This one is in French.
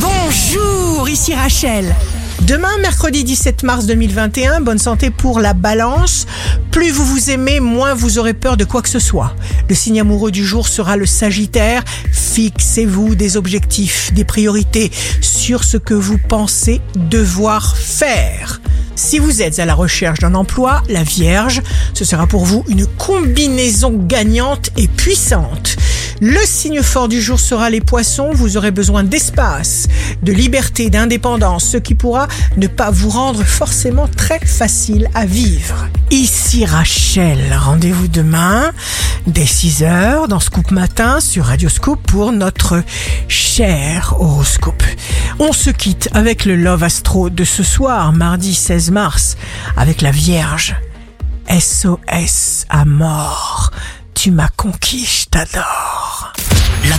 Bonjour, ici Rachel. Demain, mercredi 17 mars 2021, bonne santé pour la balance. Plus vous vous aimez, moins vous aurez peur de quoi que ce soit. Le signe amoureux du jour sera le Sagittaire. Fixez-vous des objectifs, des priorités sur ce que vous pensez devoir faire. Si vous êtes à la recherche d'un emploi, la Vierge, ce sera pour vous une combinaison gagnante et puissante. Le signe fort du jour sera les poissons. Vous aurez besoin d'espace, de liberté, d'indépendance, ce qui pourra ne pas vous rendre forcément très facile à vivre. Ici Rachel, rendez-vous demain dès 6h dans Scoop Matin sur Radio Scoop pour notre cher horoscope. On se quitte avec le Love Astro de ce soir, mardi 16 mars, avec la Vierge. SOS à mort. Tu m'as conquis, je t'adore.